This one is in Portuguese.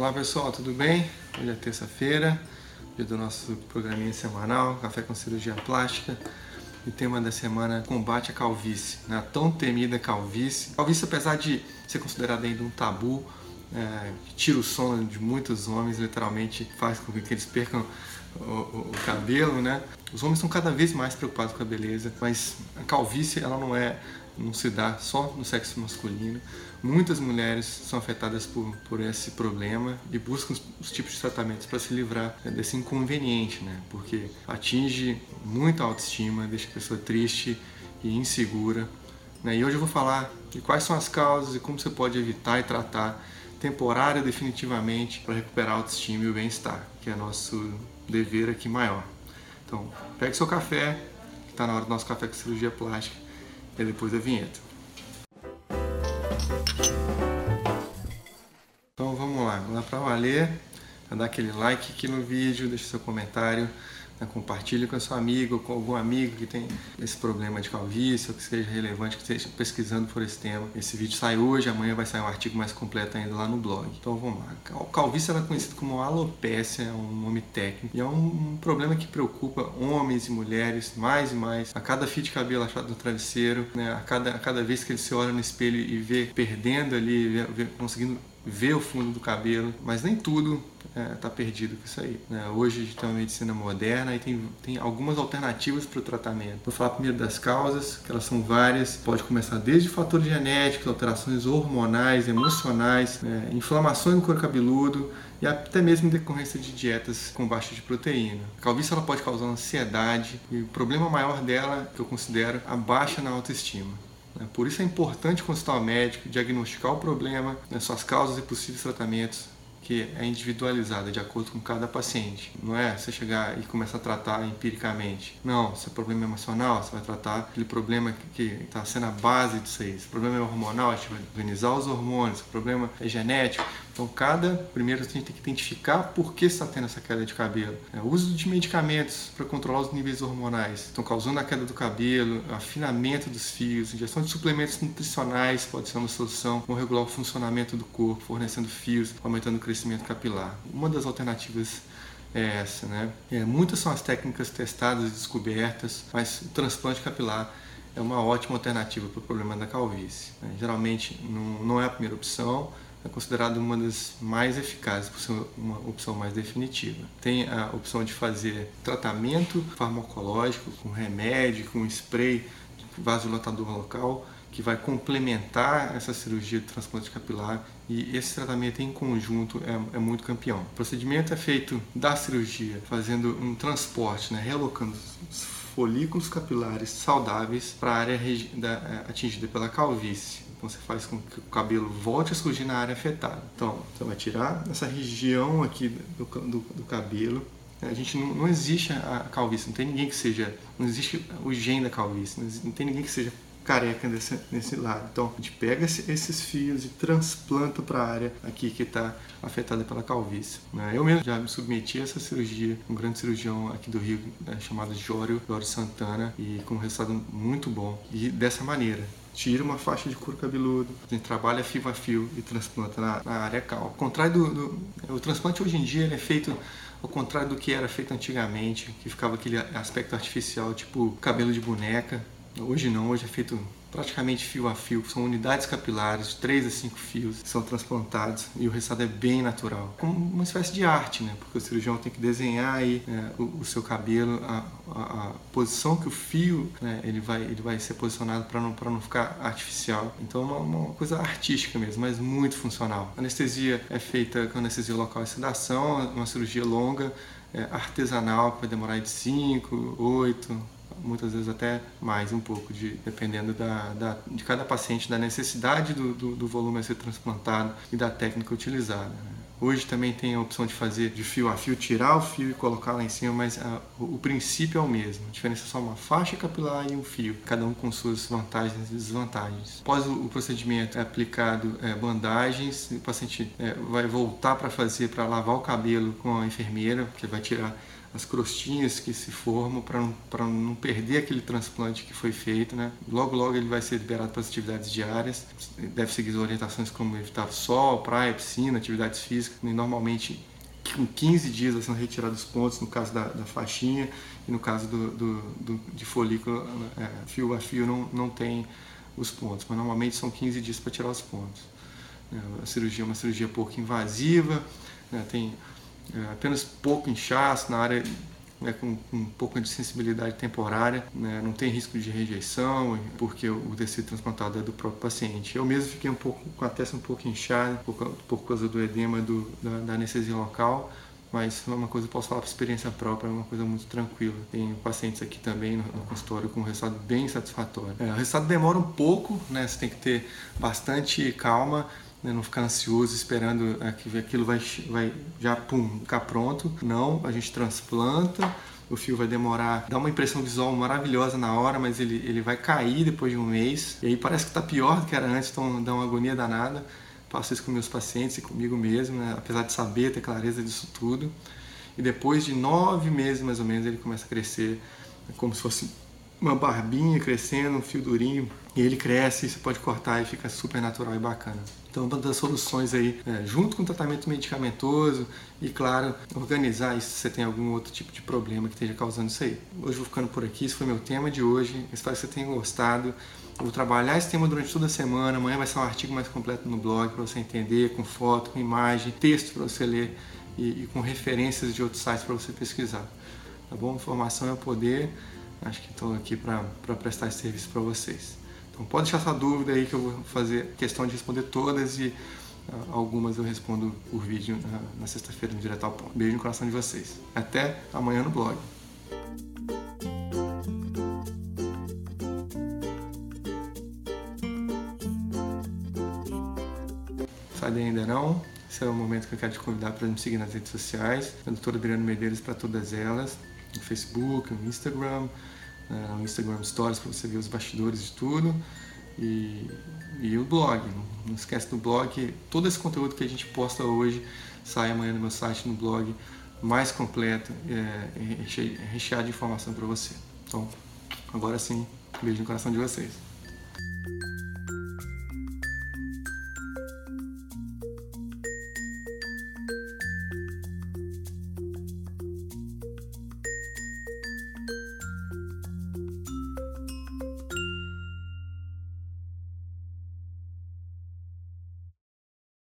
Olá pessoal, tudo bem? Hoje é terça-feira, dia do nosso programinha semanal, Café com Cirurgia Plástica. O tema da semana combate à calvície, né? a tão temida calvície. Calvície, apesar de ser considerada ainda um tabu, é, tira o sono de muitos homens, literalmente faz com que eles percam o, o, o, cabelo, né? Os homens estão cada vez mais preocupados com a beleza, mas a calvície ela não é não se dá só no sexo masculino. Muitas mulheres são afetadas por, por esse problema e buscam os, os tipos de tratamentos para se livrar desse inconveniente, né? Porque atinge muita autoestima, deixa a pessoa triste e insegura. Né? E hoje eu vou falar de quais são as causas e como você pode evitar e tratar temporária definitivamente para recuperar a autoestima e o bem-estar, que é nosso dever aqui maior. Então, pegue seu café, que está na hora do nosso café com cirurgia plástica, e depois a vinheta. Então vamos lá, vamos lá para valer, dar aquele like aqui no vídeo, deixe seu comentário né, compartilhe com seu amigo, com algum amigo que tem esse problema de calvície ou que seja relevante, que esteja pesquisando por esse tema. Esse vídeo sai hoje, amanhã vai sair um artigo mais completo ainda lá no blog. Então vamos lá. Calvície é conhecido como alopecia, é um nome técnico, e é um, um problema que preocupa homens e mulheres mais e mais. A cada fio de cabelo achado no travesseiro, né, a, cada, a cada vez que ele se olha no espelho e vê perdendo ali, vê, vê, conseguindo ver o fundo do cabelo, mas nem tudo está é, tá perdido com isso aí. Né? Hoje a gente tem uma medicina moderna e tem, tem algumas alternativas para o tratamento. Vou falar primeiro das causas, que elas são várias. Pode começar desde fatores genéticos, alterações hormonais, emocionais, né? inflamações no couro cabeludo e até mesmo decorrência de dietas com baixa de proteína. A calvície ela pode causar ansiedade e o problema maior dela, que eu considero, a baixa na autoestima. Né? Por isso é importante consultar o médico, diagnosticar o problema, né, suas causas e possíveis tratamentos, que é individualizada de acordo com cada paciente. Não é você chegar e começar a tratar empiricamente. Não, se é problema emocional, você vai tratar aquele problema que está sendo a base disso aí. Se o problema é hormonal, a gente vai organizar os hormônios. Se o problema é genético, então, cada primeiro a gente tem que identificar por que está tendo essa queda de cabelo. É, uso de medicamentos para controlar os níveis hormonais estão causando a queda do cabelo, afinamento dos fios, injeção de suplementos nutricionais pode ser uma solução, vão regular o funcionamento do corpo, fornecendo fios, aumentando o crescimento capilar. Uma das alternativas é essa, né? É, muitas são as técnicas testadas e descobertas, mas o transplante capilar é uma ótima alternativa para o problema da calvície. Né? Geralmente não, não é a primeira opção, é considerado uma das mais eficazes, por ser uma opção mais definitiva. Tem a opção de fazer tratamento farmacológico com remédio, com spray vasodilatador local, que vai complementar essa cirurgia de transplante capilar e esse tratamento em conjunto é, é, muito campeão. O procedimento é feito da cirurgia, fazendo um transporte, né, relocando os folículos capilares saudáveis para a área da, é, atingida pela calvície. Então você faz com que o cabelo volte a surgir na área afetada. Então você vai tirar essa região aqui do, do, do cabelo. A gente não, não, existe a calvície, não tem ninguém que seja, não existe o gene da calvície, não, tem ninguém que seja careca nesse, nesse lado. Então a gente pega esse, esses fios e transplanta para a área aqui que está afetada pela calvície. Né? Eu mesmo já me submeti a essa cirurgia, um grande cirurgião aqui do Rio né, chamado Jório, Jório Santana, e com um resultado muito bom. E dessa maneira, tira uma faixa de couro cabeludo, a gente trabalha fio a fio e transplanta na, na área cal. Ao contrário do, do, o transplante hoje em dia ele é feito ao contrário do que era feito antigamente, que ficava aquele aspecto artificial, tipo cabelo de boneca. Hoje não, hoje é feito praticamente fio a fio, são unidades capilares, 3 a 5 fios são transplantados e o resultado é bem natural. Como uma espécie de arte, né? Porque o cirurgião tem que desenhar aí né, o, o, seu cabelo, a, a, a, posição que o fio né, ele, vai, ele vai ser posicionado para não, não ficar artificial. Então é uma, uma, coisa artística mesmo, mas muito funcional. A anestesia é feita com anestesia local e sedação, uma cirurgia longa, é, artesanal, que vai demorar de 5, 8, muitas vezes até mais um pouco, de, dependendo da, da de cada paciente, da necessidade do, do, do, volume a ser transplantado e da técnica utilizada. Né? Hoje também tem a opção de fazer de fio a fio, tirar o fio e colocar lá em cima, mas a, o, o, princípio é o mesmo. A diferença é só uma faixa capilar e um fio, cada um com suas vantagens e desvantagens. Após o, o procedimento é aplicado é, bandagens, o paciente é, vai voltar para fazer, para lavar o cabelo com a enfermeira, que vai tirar as crostinhas que se formam para não, não perder aquele transplante que foi feito. Né? Logo, logo ele vai ser liberado para as atividades diárias. Deve seguir as orientações como evitar sol, praia, piscina, atividades físicas. E normalmente, com 15 dias sendo retirados os pontos, no caso da, da faixinha, e no caso do, do, do de folículo, é, fio a fio, não, não tem os pontos. Mas normalmente são 15 dias para tirar os pontos. Né? A cirurgia é uma cirurgia pouco invasiva, né? tem é, apenas pouco inchaço na área né, com, com, um pouco de sensibilidade temporária, né, não tem risco de rejeição, porque o tecido transplantado é do próprio paciente. Eu mesmo fiquei um pouco com a testa um pouco inchada, por, por causa do edema do, da, da, anestesia local, mas é uma coisa que posso falar por experiência própria, é uma coisa muito tranquila. Tem pacientes aqui também no, no consultório com um resultado bem satisfatório. É, o resultado demora um pouco, né, você tem que ter bastante calma, né, não ficar ansioso esperando é, que aquilo vai, vai já pum, ficar pronto. Não, a gente transplanta, o fio vai demorar, dá uma impressão visual maravilhosa na hora, mas ele, ele vai cair depois de um mês. E aí parece que está pior do que era antes, então dá uma agonia danada. Faço isso com meus pacientes e comigo mesmo, né? apesar de saber, ter clareza disso tudo. E depois de nove meses mais ou menos ele começa a crescer, como se fosse uma barbinha crescendo, um fio durinho, e ele cresce, você pode cortar e fica super natural e bacana. Então, uma das soluções aí, é, junto com o tratamento medicamentoso e, claro, organizar isso se você tem algum outro tipo de problema que esteja causando isso aí. Hoje vou ficando por aqui, esse foi meu tema de hoje. Espero que você tenha gostado. Eu vou trabalhar esse tema durante toda a semana. Amanhã vai ser um artigo mais completo no blog para você entender, com foto, com imagem, texto para você ler e, e com referências de outros sites para você pesquisar. Tá bom? Informação é poder. Acho que estou aqui para prestar esse serviço para vocês. Então pode deixar sua dúvida aí que eu vou fazer questão de responder todas e uh, algumas eu respondo por vídeo na, na sexta-feira no Direto ao Ponto. Beijo no coração de vocês. Até amanhã no blog. Daí ainda não? Esse é o momento que eu quero te convidar para me seguir nas redes sociais. A doutora Adriano Medeiros para todas elas no Facebook, no Instagram, né, no Instagram Stories para você ver os bastidores de tudo. E, e o blog, não, esquece do blog, todo esse conteúdo que a gente posta hoje sai amanhã no meu site, no blog, mais completo, é, recheado de informação para você. Então, agora sim, beijo no coração de vocês.